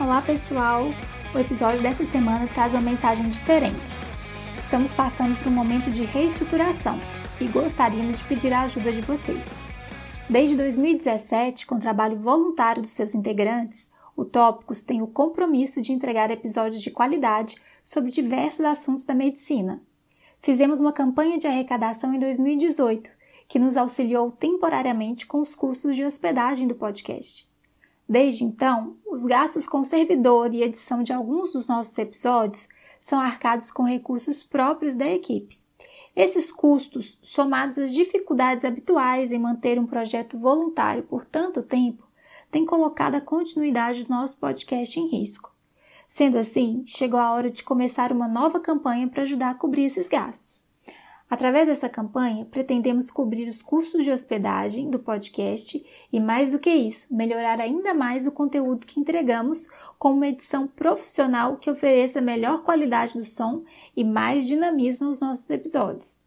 Olá pessoal! O episódio dessa semana traz uma mensagem diferente. Estamos passando por um momento de reestruturação e gostaríamos de pedir a ajuda de vocês. Desde 2017, com o trabalho voluntário dos seus integrantes, o Tópicos tem o compromisso de entregar episódios de qualidade sobre diversos assuntos da medicina. Fizemos uma campanha de arrecadação em 2018 que nos auxiliou temporariamente com os custos de hospedagem do podcast. Desde então, os gastos com servidor e edição de alguns dos nossos episódios são arcados com recursos próprios da equipe. Esses custos, somados às dificuldades habituais em manter um projeto voluntário por tanto tempo, têm colocado a continuidade do nosso podcast em risco. Sendo assim, chegou a hora de começar uma nova campanha para ajudar a cobrir esses gastos. Através dessa campanha, pretendemos cobrir os custos de hospedagem do podcast e, mais do que isso, melhorar ainda mais o conteúdo que entregamos com uma edição profissional que ofereça melhor qualidade do som e mais dinamismo aos nossos episódios.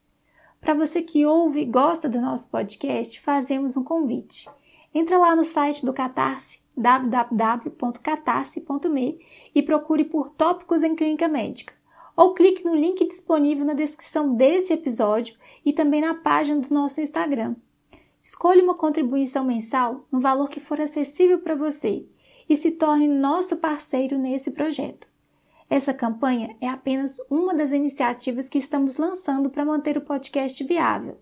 Para você que ouve e gosta do nosso podcast, fazemos um convite. Entra lá no site do Catarse, www.catarse.me e procure por Tópicos em Clínica Médica ou clique no link disponível na descrição desse episódio e também na página do nosso Instagram. Escolha uma contribuição mensal no valor que for acessível para você e se torne nosso parceiro nesse projeto. Essa campanha é apenas uma das iniciativas que estamos lançando para manter o podcast viável.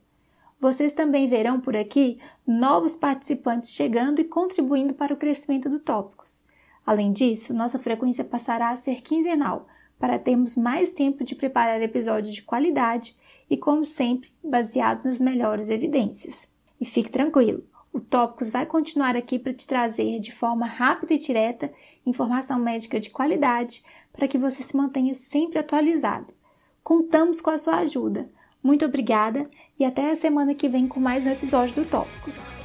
Vocês também verão por aqui novos participantes chegando e contribuindo para o crescimento do Tópicos. Além disso, nossa frequência passará a ser quinzenal, para termos mais tempo de preparar episódios de qualidade e, como sempre, baseado nas melhores evidências. E fique tranquilo, o Tópicos vai continuar aqui para te trazer de forma rápida e direta informação médica de qualidade para que você se mantenha sempre atualizado. Contamos com a sua ajuda. Muito obrigada e até a semana que vem com mais um episódio do Tópicos.